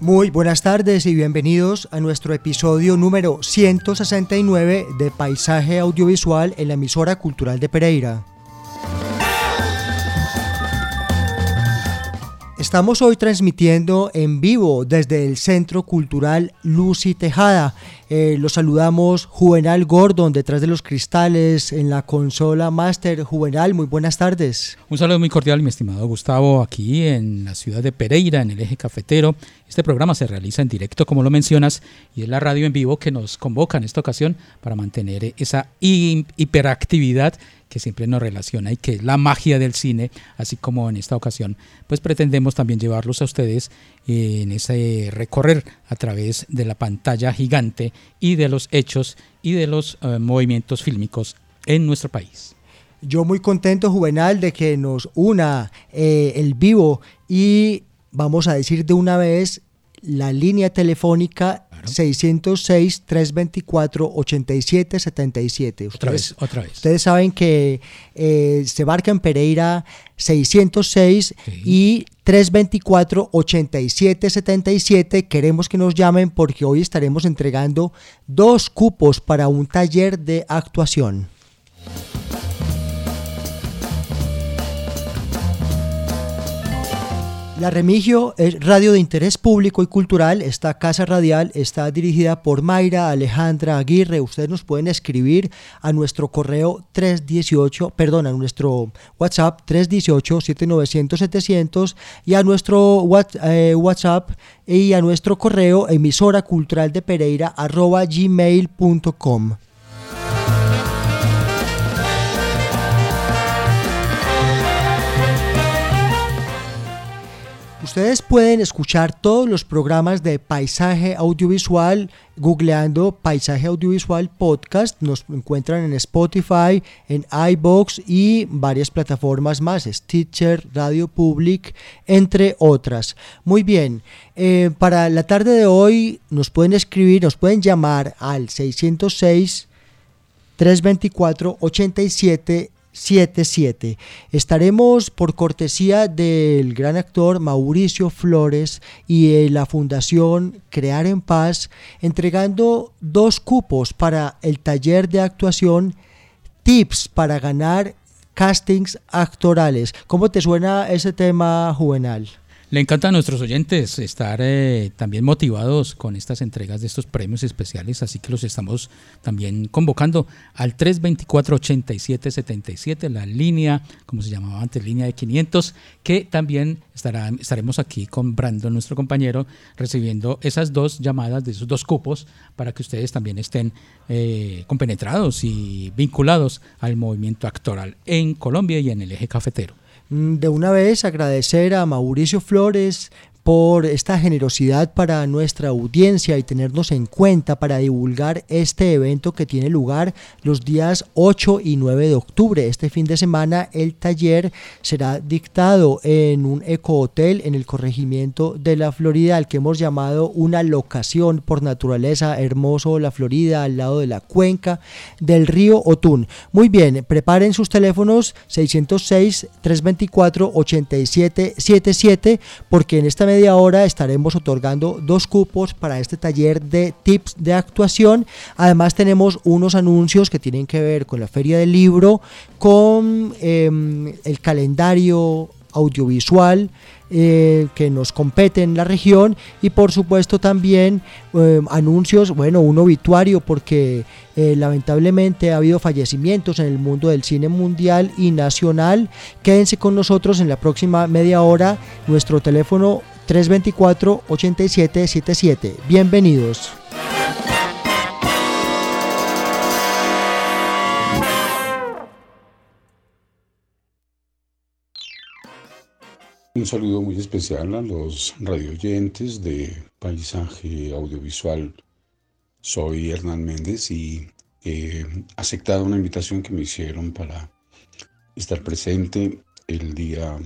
Muy buenas tardes y bienvenidos a nuestro episodio número 169 de Paisaje Audiovisual en la emisora cultural de Pereira. Estamos hoy transmitiendo en vivo desde el Centro Cultural Lucy Tejada. Eh, los saludamos Juvenal Gordon detrás de los cristales en la consola Master. Juvenal, muy buenas tardes. Un saludo muy cordial, mi estimado Gustavo, aquí en la ciudad de Pereira, en el eje cafetero. Este programa se realiza en directo, como lo mencionas, y es la radio en vivo que nos convoca en esta ocasión para mantener esa hi- hiperactividad que siempre nos relaciona y que es la magia del cine, así como en esta ocasión, pues pretendemos también llevarlos a ustedes en ese recorrer a través de la pantalla gigante y de los hechos y de los eh, movimientos fílmicos en nuestro país. Yo muy contento, Juvenal, de que nos una eh, el vivo y vamos a decir de una vez la línea telefónica 606-324-8777. Otra vez, otra vez. Ustedes saben que eh, se barca en Pereira 606 Sí. y 324-8777. Queremos que nos llamen porque hoy estaremos entregando dos cupos para un taller de actuación. La Remigio es radio de interés público y cultural. Esta casa radial está dirigida por Mayra Alejandra Aguirre. Ustedes nos pueden escribir a nuestro correo 318, perdón, a nuestro WhatsApp 318-7900-700 y a nuestro eh, WhatsApp y a nuestro correo emisora cultural de Pereira arroba gmail.com. Ustedes pueden escuchar todos los programas de Paisaje Audiovisual googleando Paisaje Audiovisual Podcast. Nos encuentran en Spotify, en iBox y varias plataformas más, Stitcher, Radio Public, entre otras. Muy bien, eh, para la tarde de hoy nos pueden escribir, nos pueden llamar al 606 324 87 77. Estaremos por cortesía del gran actor Mauricio Flores y la Fundación Crear en Paz entregando dos cupos para el taller de actuación Tips para ganar castings actorales. ¿Cómo te suena ese tema, Juvenal? Le encanta a nuestros oyentes estar eh, también motivados con estas entregas de estos premios especiales, así que los estamos también convocando al 324-8777, la línea, como se llamaba antes, línea de 500, que también estará, estaremos aquí con Brandon, nuestro compañero, recibiendo esas dos llamadas de esos dos cupos para que ustedes también estén eh, compenetrados y vinculados al movimiento actoral en Colombia y en el eje cafetero. Mm, De una vez agradecer a Mauricio Flores por esta generosidad para nuestra audiencia y tenernos en cuenta para divulgar este evento que tiene lugar los días 8 y 9 de octubre. Este fin de semana el taller será dictado en un ecohotel en el corregimiento de la Florida, al que hemos llamado una locación por naturaleza hermoso la Florida, al lado de la cuenca del río Otún. Muy bien, preparen sus teléfonos 606 324 8777 porque en esta media hora estaremos otorgando dos cupos para este taller de tips de actuación. Además tenemos unos anuncios que tienen que ver con la feria del libro, con em, el calendario audiovisual eh, que nos compete en la región y por supuesto también eh, anuncios, bueno, un obituario porque eh, lamentablemente ha habido fallecimientos en el mundo del cine mundial y nacional. Quédense con nosotros en la próxima media hora, nuestro teléfono 324-8777. Bienvenidos. Un saludo muy especial a los radioyentes de Paisaje Audiovisual. Soy Hernán Méndez y he aceptado una invitación que me hicieron para estar presente el día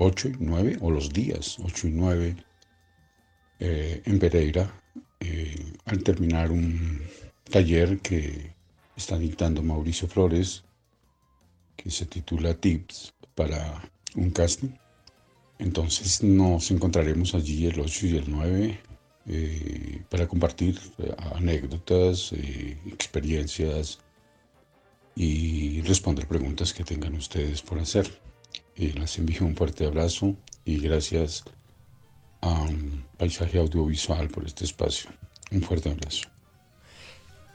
8 y 9, o los días 8 y 9 eh, en Pereira, eh, al terminar un taller que está dictando Mauricio Flores, que se titula Tips para un casting. Entonces nos encontraremos allí el 8 y el 9 eh, para compartir anécdotas, experiencias y responder preguntas que tengan ustedes por hacer. Les envío un fuerte abrazo y gracias a Paisaje Audiovisual por este espacio. Un fuerte abrazo.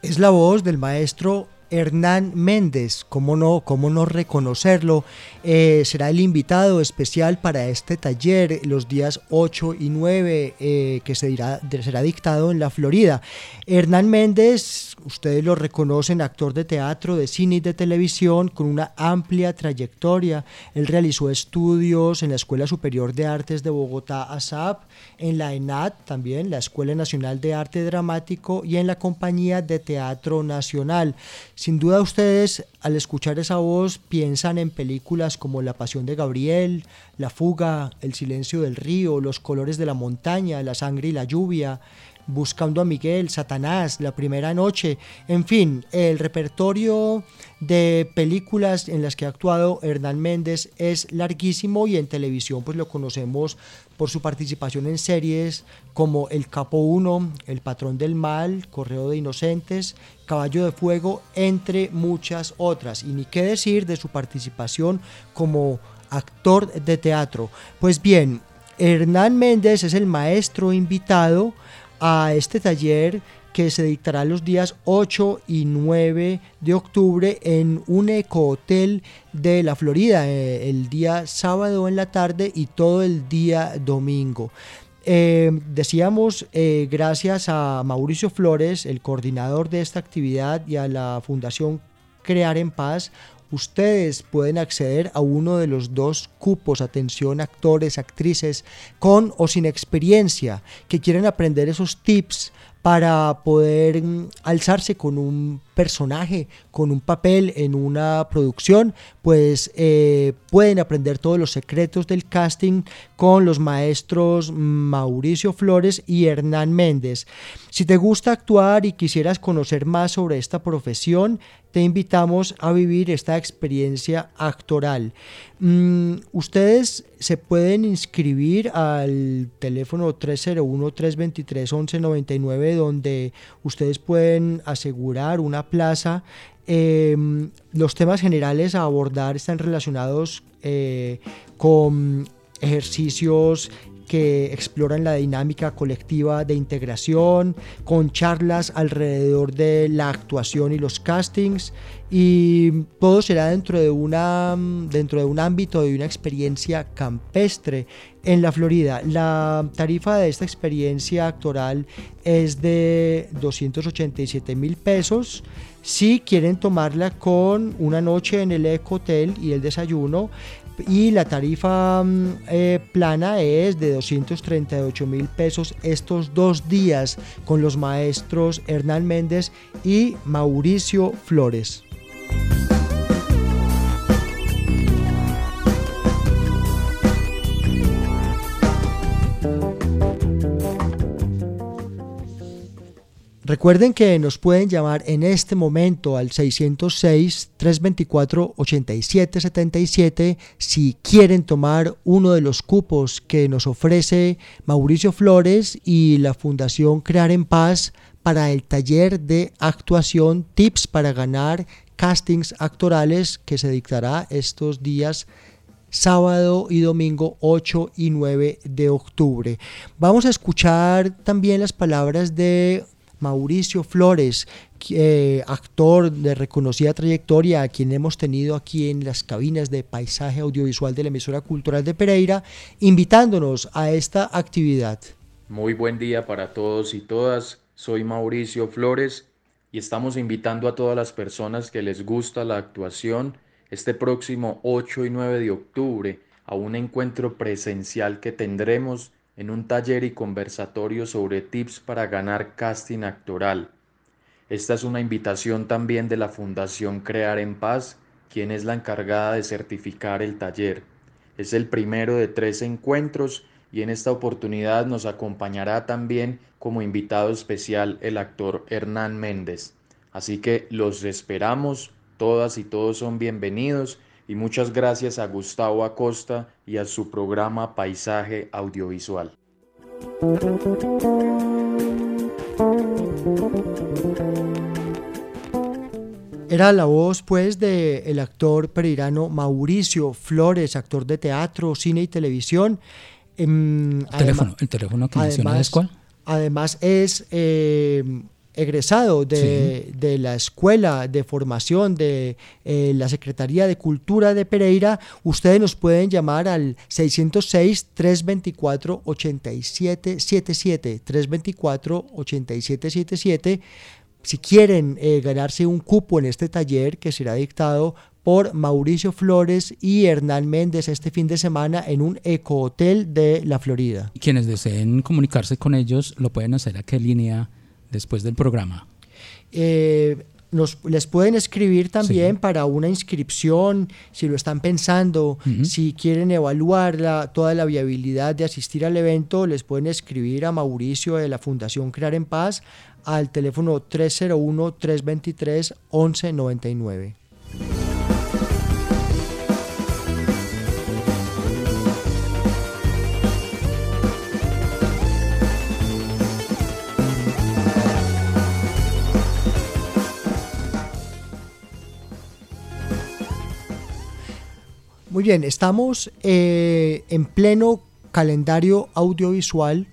Es la voz del maestro Hernán Méndez, cómo no, cómo no reconocerlo, eh, será el invitado especial para este taller los días 8 y 9 eh, que será dictado en la Florida. Hernán Méndez, ustedes lo reconocen, actor de teatro, de cine y de televisión con una amplia trayectoria. Él realizó estudios en la Escuela Superior de Artes de Bogotá, ASAP, en la ENAT también, la Escuela Nacional de Arte Dramático y en la Compañía de Teatro Nacional. Sin duda ustedes al escuchar esa voz piensan en películas como La Pasión de Gabriel, La Fuga, El Silencio del Río, Los Colores de la Montaña, La Sangre y la Lluvia, Buscando a Miguel, Satanás, La Primera Noche, en fin, el repertorio de películas en las que ha actuado Hernán Méndez es larguísimo y en televisión pues lo conocemos por su participación en series como El Capo 1, El Patrón del Mal, Correo de Inocentes, Caballo de Fuego, entre muchas otras. Y ni qué decir de su participación como actor de teatro. Pues bien, Hernán Méndez es el maestro invitado a este taller que se dictará los días 8 y 9 de octubre en un ecohotel de la Florida, eh, el día sábado en la tarde y todo el día domingo. Eh, decíamos, eh, gracias a Mauricio Flores, el coordinador de esta actividad, y a la Fundación Crear en Paz, ustedes pueden acceder a uno de los dos cupos, atención, actores, actrices, con o sin experiencia, que quieren aprender esos tips para poder mm, alzarse con un personaje, con un papel en una producción, pues eh, pueden aprender todos los secretos del casting con los maestros Mauricio Flores y Hernán Méndez. Si te gusta actuar y quisieras conocer más sobre esta profesión, te invitamos a vivir esta experiencia actoral. Mm, ustedes se pueden inscribir al teléfono 301-323-1199 donde ustedes pueden asegurar una plaza. Em, los temas generales a abordar están relacionados eh, con ejercicios que exploran la dinámica colectiva de integración, con charlas alrededor de la actuación y los castings, y todo será dentro de, una, dentro de un ámbito de una experiencia campestre en la Florida. La tarifa de esta experiencia actoral es de 287 mil pesos. Si quieren tomarla con una noche en el Eco Hotel y el desayuno, y la tarifa mm, eh, plana es de 238 mil pesos estos dos días con los maestros Hernán Méndez y Mauricio Flores. Recuerden que nos pueden llamar en este momento al 606-324-8777 si quieren tomar uno de los cupos que nos ofrece Mauricio Flores y la Fundación Crear en Paz para el taller de actuación Tips para ganar castings actorales que se dictará estos días sábado y domingo 8 y 9 de octubre. Vamos a escuchar también las palabras de Mauricio Flores, eh, actor de reconocida trayectoria, a quien hemos tenido aquí en las cabinas de paisaje audiovisual de la emisora cultural de Pereira, invitándonos a esta actividad. Muy buen día para todos y todas. Soy Mauricio Flores y estamos invitando a todas las personas que les gusta la actuación este próximo 8 y 9 de octubre a un encuentro presencial que tendremos en un taller y conversatorio sobre tips para ganar casting actoral. Esta es una invitación también de la Fundación Crear en Paz, quien es la encargada de certificar el taller. Es el primero de tres encuentros y en esta oportunidad nos acompañará también como invitado especial el actor Hernán Méndez. Así que los esperamos, todas y todos son bienvenidos y muchas gracias a Gustavo Acosta y a su programa Paisaje Audiovisual. Era la voz pues del el actor pereirano Mauricio Flores, actor de teatro, cine y televisión. Em, el, teléfono, el teléfono que mencionas es cuál? Además es em, egresado de, la Escuela de Formación de eh, la Secretaría de Cultura de Pereira, ustedes nos pueden llamar al 606-324-8777, 324-8777, si quieren eh, ganarse un cupo en este taller que será dictado por Mauricio Flores y Hernán Méndez este fin de semana en un ecohotel de la Florida. Quienes deseen comunicarse con ellos lo pueden hacer a qué línea después del programa? Eh, nos, les pueden escribir también para una inscripción, si lo están pensando, si quieren evaluar toda la viabilidad de asistir al evento, les pueden escribir a Mauricio de la Fundación Crear en Paz al teléfono 301-323-1199. Muy bien, estamos eh, en pleno calendario audiovisual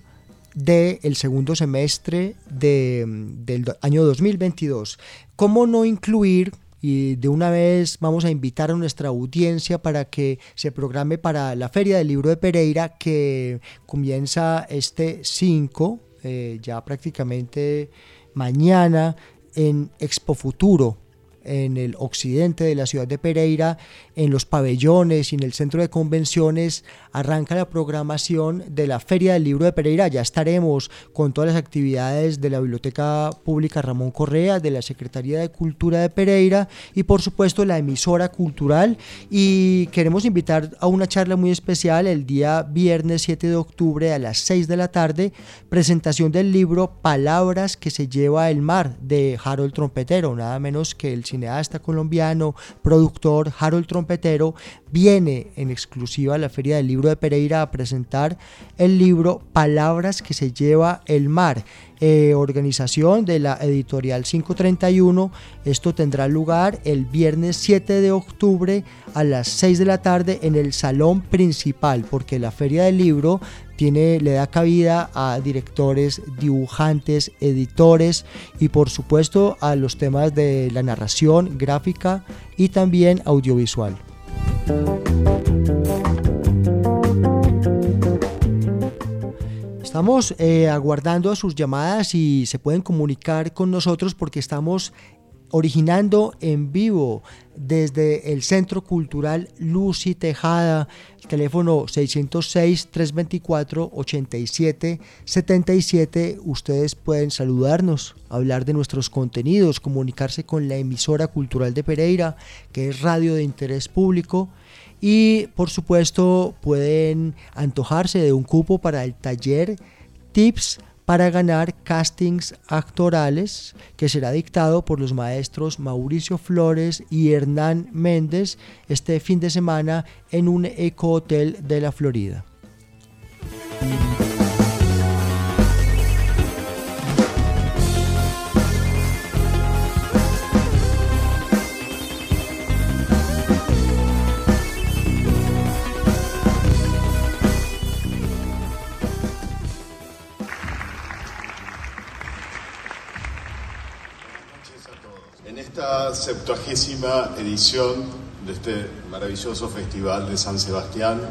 del segundo semestre del año 2022. ¿Cómo no incluir y de una vez vamos a invitar a nuestra audiencia para que se programe para la Feria del Libro de Pereira que comienza este 5, eh, ya prácticamente mañana en Expo Futuro en el occidente de la ciudad de Pereira, en los pabellones y en el centro de convenciones, arranca la programación de la Feria del Libro de Pereira. Ya estaremos con todas las actividades de la Biblioteca Pública Ramón Correa, de la Secretaría de Cultura de Pereira y por supuesto la emisora cultural. Y queremos invitar a una charla muy especial el día viernes 7 de octubre a las 6 de la tarde, presentación del libro Palabras que se lleva el mar de Harold Trompetero, nada menos que el cineasta colombiano, productor Harold Trompetero, viene en exclusiva a la Feria del Libro de Pereira a presentar el libro Palabras que se lleva el mar. Eh, organización de la editorial 531. Esto tendrá lugar el viernes 7 de octubre a las 6 de la tarde en el salón principal, porque la Feria del Libro tiene, le da cabida a directores, dibujantes, editores y por supuesto a los temas de la narración gráfica y también audiovisual. Estamos eh, aguardando sus llamadas y se pueden comunicar con nosotros porque estamos originando en vivo desde el Centro Cultural Lucy Tejada, teléfono 606-324-8777. Ustedes pueden saludarnos, hablar de nuestros contenidos, comunicarse con la emisora cultural de Pereira, que es radio de interés público. Y por supuesto pueden antojarse de un cupo para el taller Tips para ganar castings actorales que será dictado por los maestros Mauricio Flores y Hernán Méndez este fin de semana en un eco hotel de la Florida. Septuagésima edición de este maravilloso festival de San Sebastián,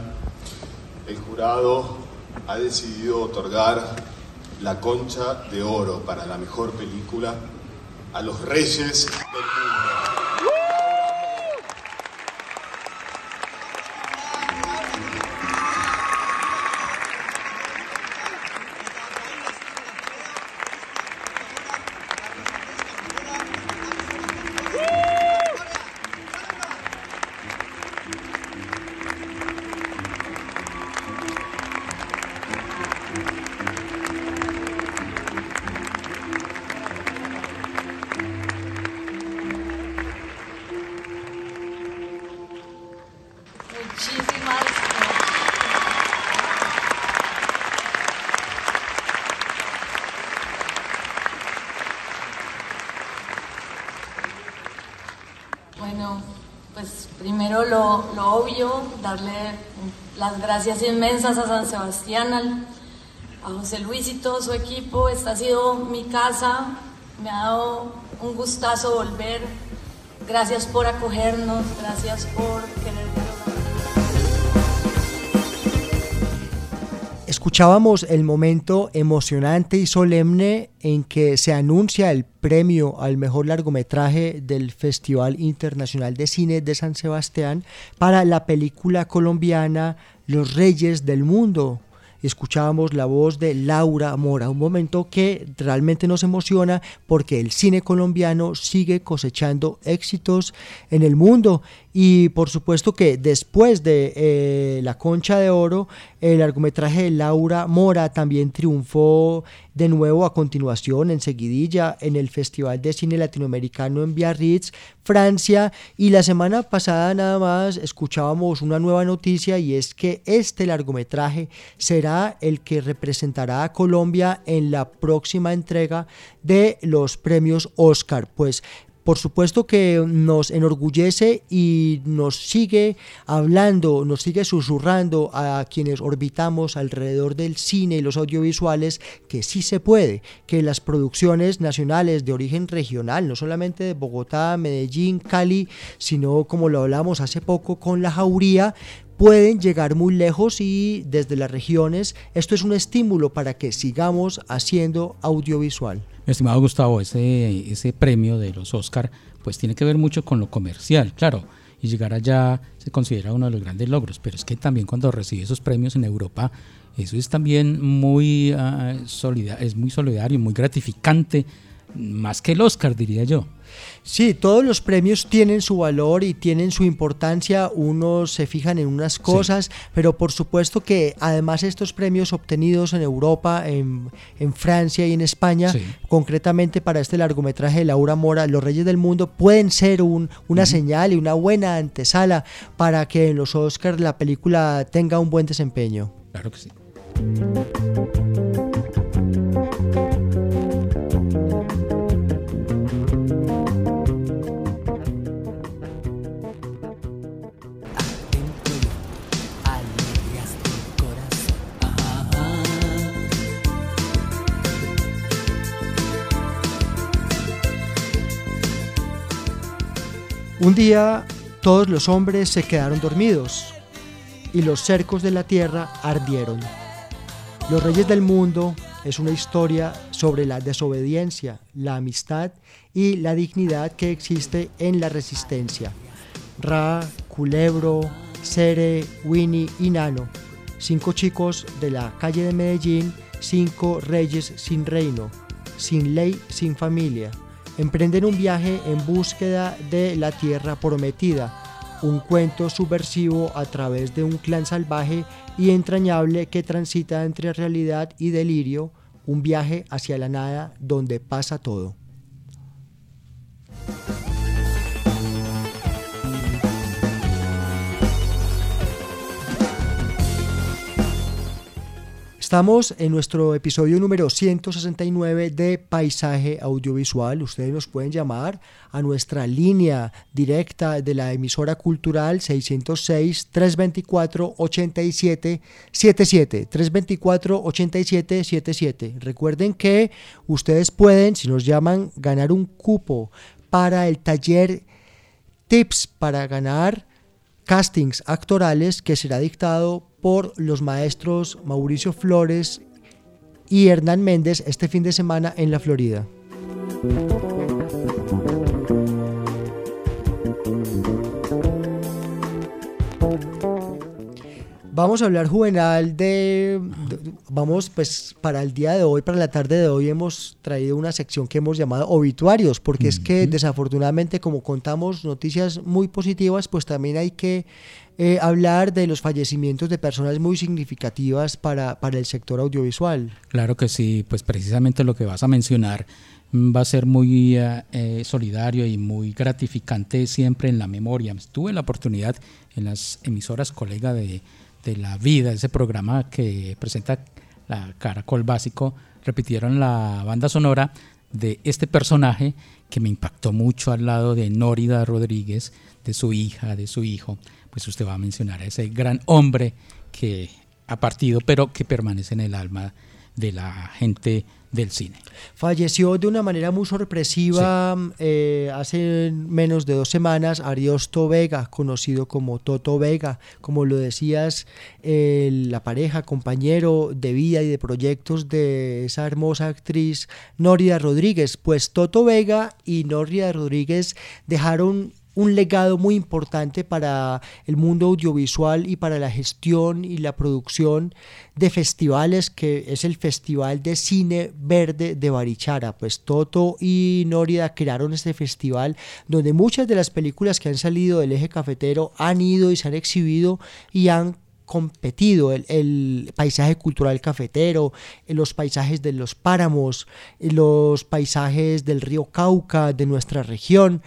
el jurado ha decidido otorgar la concha de oro para la mejor película a los reyes del mundo. Darle las gracias inmensas a San Sebastián, a José Luis y todo su equipo. Esta ha sido mi casa, me ha dado un gustazo volver. Gracias por acogernos, gracias por querer Escuchábamos el momento emocionante y solemne en que se anuncia el premio al mejor largometraje del Festival Internacional de Cine de San Sebastián para la película colombiana Los Reyes del Mundo, escuchábamos la voz de Laura Mora, un momento que realmente nos emociona porque el cine colombiano sigue cosechando éxitos en el mundo y por supuesto que después de eh, La Concha de Oro, el largometraje de Laura Mora también triunfó de nuevo a continuación, en seguidilla, en el Festival de Cine Latinoamericano en Biarritz, Francia. Y la semana pasada nada más escuchábamos una nueva noticia y es que este largometraje será el que representará a Colombia en la próxima entrega de los premios Oscar. Pues por supuesto que nos enorgullece y nos sigue hablando, nos sigue susurrando a quienes orbitamos alrededor del cine y los audiovisuales que sí se puede, que las producciones nacionales de origen regional, no solamente de Bogotá, Medellín, Cali, sino como lo hablamos hace poco con la Jauría, pueden llegar muy lejos y desde las regiones esto es un estímulo para que sigamos haciendo audiovisual. Estimado Gustavo, ese, ese premio de los Oscar pues tiene que ver mucho con lo comercial, claro, y llegar allá se considera uno de los grandes logros, pero es que también cuando recibe esos premios en Europa, eso es también muy, uh, es muy solidario, muy gratificante, más que el Oscar, diría yo. Sí, todos los premios tienen su valor y tienen su importancia, unos se fijan en unas cosas, pero por supuesto que además estos premios obtenidos en Europa, en, Francia y en España, concretamente para este largometraje de Laura Mora, Los Reyes del Mundo, pueden ser un, una señal y una buena antesala para que en los Oscars la película tenga un buen desempeño. Claro que sí. Un día todos los hombres se quedaron dormidos y los cercos de la tierra ardieron. Los Reyes del Mundo es una historia sobre la desobediencia, la amistad y la dignidad que existe en la resistencia. Ra, Culebro, Cere, Winnie y Nano, cinco chicos de la calle de Medellín, cinco reyes sin reino, sin ley, sin familia emprenden un viaje en búsqueda de la tierra prometida, un cuento subversivo a través de un clan salvaje y entrañable que transita entre realidad y delirio, un viaje hacia la nada donde pasa todo. Estamos en nuestro episodio número 169 de Paisaje Audiovisual. Ustedes nos pueden llamar a nuestra línea directa de la emisora cultural 606-324-8777. 324-8777. Recuerden que ustedes pueden, si nos llaman, ganar un cupo para el taller Tips para ganar castings actorales que será dictado por los maestros Mauricio Flores y Hernán Méndez este fin de semana en la Florida. Vamos a hablar juvenal de, vamos pues para el día de hoy, para la tarde de hoy hemos traído una sección que hemos llamado obituarios, porque es que desafortunadamente como contamos noticias muy positivas, pues también hay que eh, hablar de los fallecimientos de personas muy significativas para, para el sector audiovisual. Claro que sí, pues precisamente lo que vas a mencionar mm, va a ser muy eh, eh, solidario y muy gratificante siempre en la memoria. Tuve la oportunidad en las emisoras colega de de la vida, ese programa que presenta la Caracol Básico, repitieron la banda sonora de este personaje que me impactó mucho al lado de Nórida Rodríguez, de su hija, de su hijo. Pues usted va a mencionar a ese gran hombre que ha partido, pero que permanece en el alma de la gente del cine. Falleció de una manera muy sorpresiva eh, hace menos de dos semanas Ariosto Vega, conocido como Toto Vega, como lo decías, la pareja, compañero de vida y de proyectos de esa hermosa actriz Noria Rodríguez. Pues Toto Vega y Noria Rodríguez dejaron un legado muy importante para el mundo audiovisual y para la gestión y la producción de festivales que es el Festival de Cine Verde de Barichara. Pues Toto y Nórida crearon este festival donde muchas de las películas que han salido del eje cafetero han ido y se han exhibido y han competido el, paisaje cultural cafetero, los paisajes de los páramos, los paisajes del río Cauca, de nuestra región,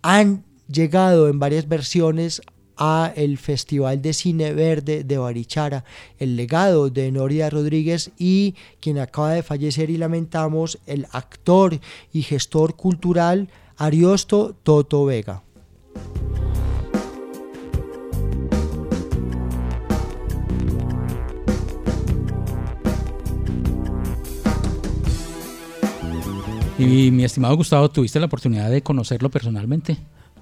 han llegado en varias versiones a el Festival de Cine Verde de Barichara, el legado de Noria Rodríguez y quien acaba de fallecer y lamentamos, el actor y gestor cultural Ariosto Toto Vega. Y mi estimado Gustavo, ¿tuviste la oportunidad de conocerlo personalmente?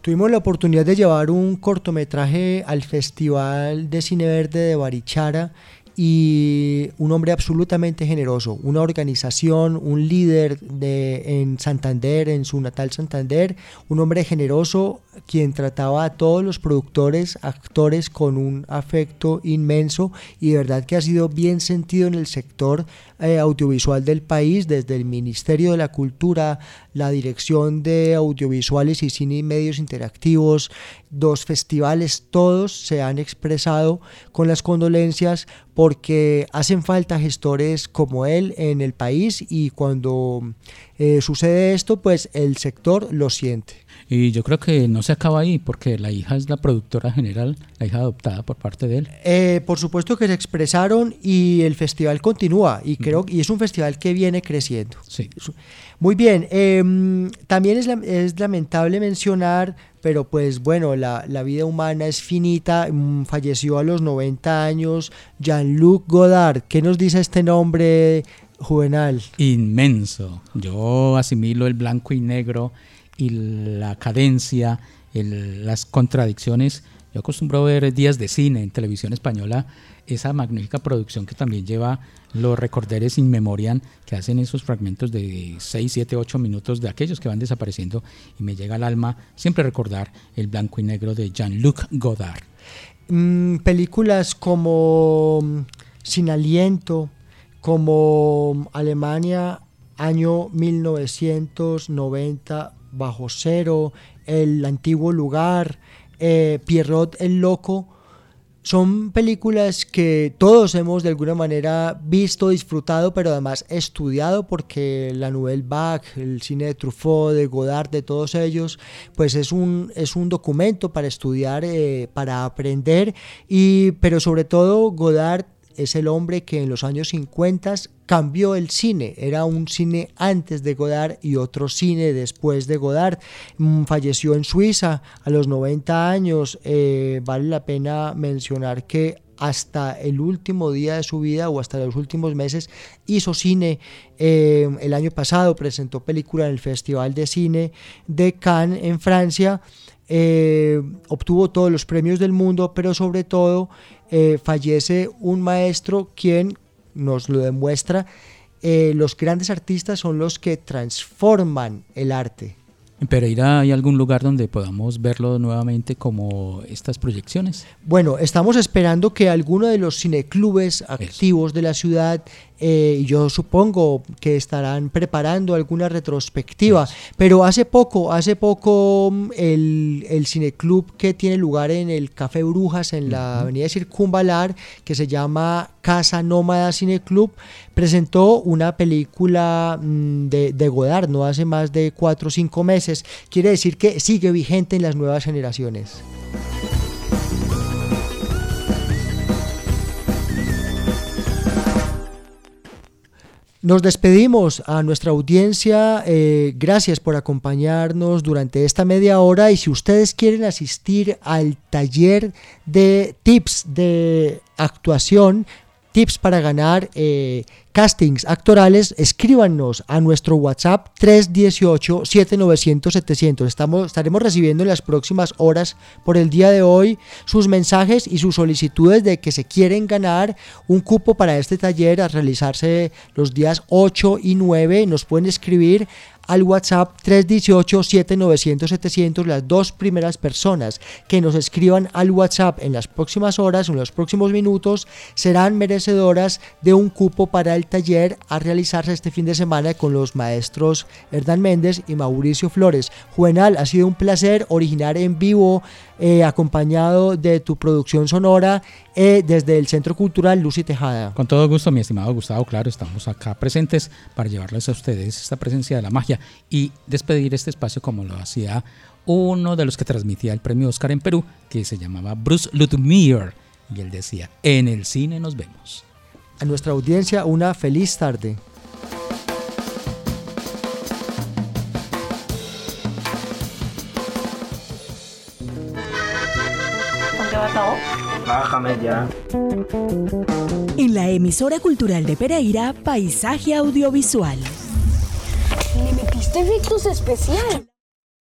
Tuvimos la oportunidad de llevar un cortometraje al Festival de Cine Verde de Barichara y un hombre absolutamente generoso, una organización, un líder de, en Santander, en su natal Santander, un hombre generoso quien trataba a todos los productores, actores con un afecto inmenso y de verdad que ha sido bien sentido en el sector eh, audiovisual del país, desde el Ministerio de la Cultura, la Dirección de Audiovisuales y Cine y Medios Interactivos, dos festivales, todos se han expresado con las condolencias porque hacen falta gestores como él en el país y cuando eh, sucede esto, pues el sector lo siente. Y yo creo que no se acaba ahí, porque la hija es la productora general, la hija adoptada por parte de él. Eh, por supuesto que se expresaron y el festival continúa, y creo y es un festival que viene creciendo. Sí. Muy bien, em, también es, es, lamentable mencionar, pero pues bueno, la, la, vida humana es finita, mm, falleció a los 90 años Jean-Luc Godard. ¿Qué nos dice este nombre juvenal? Inmenso. Yo asimilo el blanco y negro y la cadencia, las contradicciones. Yo acostumbro a ver días de cine en televisión española, esa magnífica producción que también lleva los recorderes in memoriam que hacen esos fragmentos de 6, 7, 8 minutos de aquellos que van desapareciendo y me llega al alma siempre recordar el blanco y negro de Jean-Luc Godard. Mm, películas como mm, Sin Aliento, como Alemania año 1990 Bajo Cero, El Antiguo Lugar, eh, Pierrot el Loco, son películas que todos hemos de alguna manera visto, disfrutado, pero además estudiado porque la Nouvelle Vague, el cine de Truffaut, de Godard, de todos ellos, pues es un, es un documento para estudiar, eh, para aprender, y, pero sobre todo Godard es el hombre que en los años 50 cambió el cine. Era un cine antes de Godard y otro cine después de Godard. Mm, falleció en Suiza a los 90 años. Eh, vale la pena mencionar que hasta el último día de su vida o hasta los últimos meses hizo cine. Eh, el año pasado presentó película en el Festival de Cine de Cannes en Francia. Eh, obtuvo todos los premios del mundo, pero sobre todo fallece un maestro quien nos lo demuestra. Eh, los grandes artistas son los que transforman el arte. ¿En Pereira hay algún lugar donde podamos verlo nuevamente como estas proyecciones? Bueno, estamos esperando que alguno de los cineclubes activos de la ciudad eh, yo supongo que estarán preparando alguna retrospectiva. Pero hace poco, hace poco mm, el, el cineclub que tiene lugar en el Café Brujas en la avenida Circunvalar, que se llama Casa Nómada Cineclub, presentó una película mm, de, de Godard no hace más de cuatro o cinco meses. Quiere decir que sigue vigente en las nuevas generaciones. Nos despedimos a nuestra audiencia. Eh, gracias por acompañarnos durante esta media hora y si ustedes quieren asistir al taller de tips de actuación, tips para ganar eh, castings actorales, escríbanos a nuestro WhatsApp 318-7900-700. Estamos, estaremos recibiendo en las próximas horas por el día de hoy sus mensajes y sus solicitudes de que se quieren ganar un cupo para este taller a realizarse los días 8 y 9. Nos pueden escribir al WhatsApp 318-7900-700 las dos primeras personas que nos escriban al WhatsApp en las próximas horas en los próximos minutos serán merecedoras de un cupo para el taller a realizarse este fin de semana con los maestros Hernán Méndez y Mauricio Flores. Juvenal, ha sido un placer originar en vivo eh, acompañado de tu producción sonora eh, desde el Centro Cultural Lucy Tejada. Con todo gusto, mi estimado Gustavo, claro, estamos acá presentes para llevarles a ustedes esta presencia de la magia y despedir este espacio como lo hacía uno de los que transmitía el premio Oscar en Perú, que se llamaba Bruce Ludmir, y él decía, en el cine nos vemos. A nuestra audiencia una feliz tarde. Bájame ya. En la emisora cultural de Pereira, Paisaje Audiovisual. Le metiste efectos especiales.